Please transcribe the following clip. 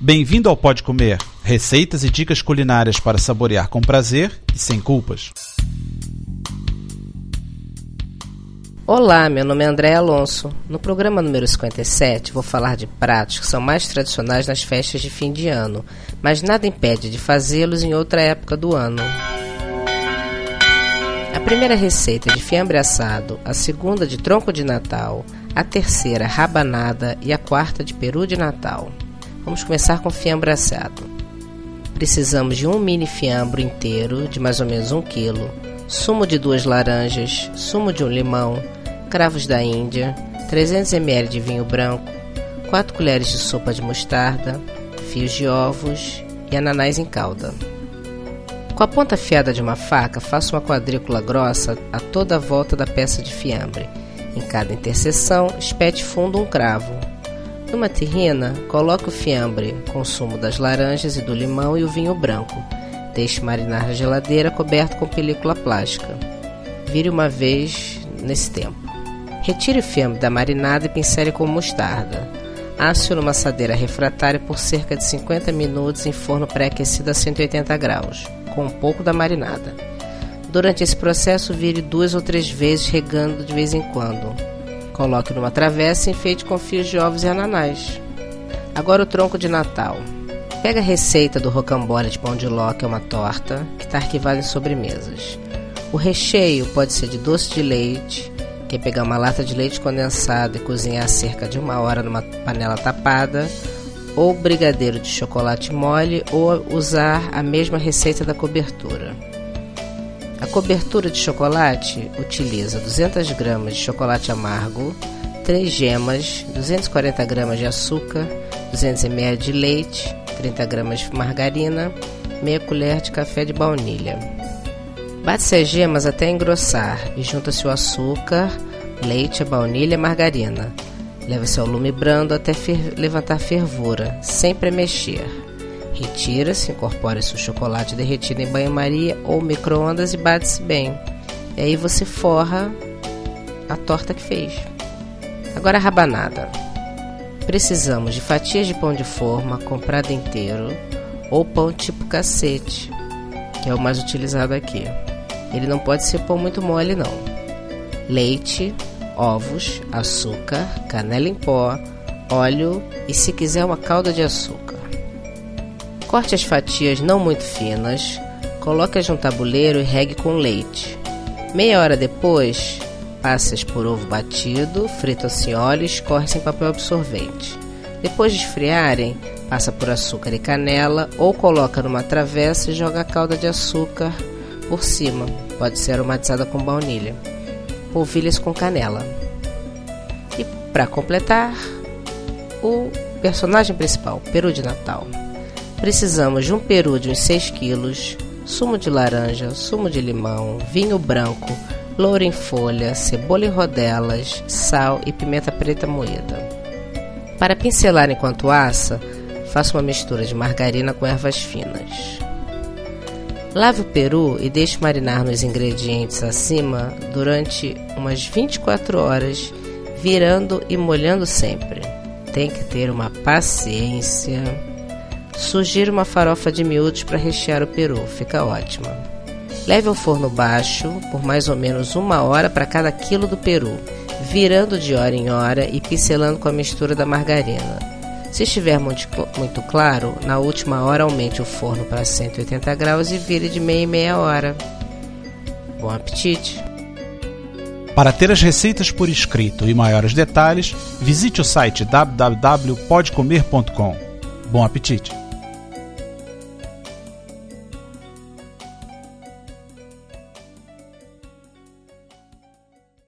Bem-vindo ao Pode Comer, receitas e dicas culinárias para saborear com prazer e sem culpas. Olá, meu nome é André Alonso. No programa número 57 vou falar de pratos que são mais tradicionais nas festas de fim de ano, mas nada impede de fazê-los em outra época do ano. A primeira receita é de fiambre assado, a segunda de tronco de Natal, a terceira rabanada e a quarta de peru de Natal. Vamos começar com fiambre assado. Precisamos de um mini fiambre inteiro, de mais ou menos um quilo, sumo de duas laranjas, sumo de um limão, cravos da Índia, 300 ml de vinho branco, 4 colheres de sopa de mostarda, fios de ovos e ananás em calda. Com a ponta afiada de uma faca, faça uma quadrícula grossa a toda a volta da peça de fiambre. Em cada interseção, espete fundo um cravo. Numa terrina, coloque o fiambre com o sumo das laranjas e do limão e o vinho branco. Deixe marinar na geladeira coberto com película plástica. Vire uma vez nesse tempo. Retire o fiambre da marinada e pincele com mostarda. Asse-o numa assadeira refratária por cerca de 50 minutos em forno pré-aquecido a 180 graus, com um pouco da marinada. Durante esse processo, vire duas ou três vezes, regando de vez em quando. Coloque numa travessa e enfeite com fios de ovos e ananás. Agora o tronco de Natal. Pega a receita do rocambole de pão de ló, que é uma torta, que está arquivada em sobremesas. O recheio pode ser de doce de leite, que é pegar uma lata de leite condensado e cozinhar cerca de uma hora numa panela tapada, ou brigadeiro de chocolate mole, ou usar a mesma receita da cobertura. A cobertura de chocolate utiliza 200 gramas de chocolate amargo, 3 gemas, 240 gramas de açúcar, 200 ml de leite, 30 gramas de margarina, meia colher de café de baunilha. Bate-se as gemas até engrossar e junta-se o açúcar, leite, a baunilha e a margarina. Leva-se ao lume brando até fer levantar fervura, sempre mexer. Retira-se, incorpora-se o chocolate derretido em banho-maria ou micro-ondas e bate-se bem. E aí você forra a torta que fez. Agora a rabanada. Precisamos de fatias de pão de forma comprado inteiro ou pão tipo cacete, que é o mais utilizado aqui. Ele não pode ser pão muito mole não. Leite, ovos, açúcar, canela em pó, óleo e se quiser uma calda de açúcar. Corte as fatias não muito finas, coloque-as no tabuleiro e regue com leite. Meia hora depois, passe-as por ovo batido, óleo e escorre-se em papel absorvente. Depois de esfriarem, passa por açúcar e canela ou coloca numa travessa e joga a calda de açúcar por cima. Pode ser aromatizada com baunilha. Polvilhas com canela. E para completar, o personagem principal, peru de Natal. Precisamos de um peru de uns 6 quilos, sumo de laranja, sumo de limão, vinho branco, louro em folha, cebola em rodelas, sal e pimenta preta moída. Para pincelar enquanto assa, faça uma mistura de margarina com ervas finas. Lave o peru e deixe marinar nos ingredientes acima durante umas 24 horas, virando e molhando sempre. Tem que ter uma paciência. Sugiro uma farofa de miúdos para rechear o peru, fica ótima. Leve ao forno baixo por mais ou menos uma hora para cada quilo do peru, virando de hora em hora e pincelando com a mistura da margarina. Se estiver muito, muito claro, na última hora aumente o forno para 180 graus e vire de meia em meia hora. Bom apetite! Para ter as receitas por escrito e maiores detalhes, visite o site www.podcomer.com. Bom apetite!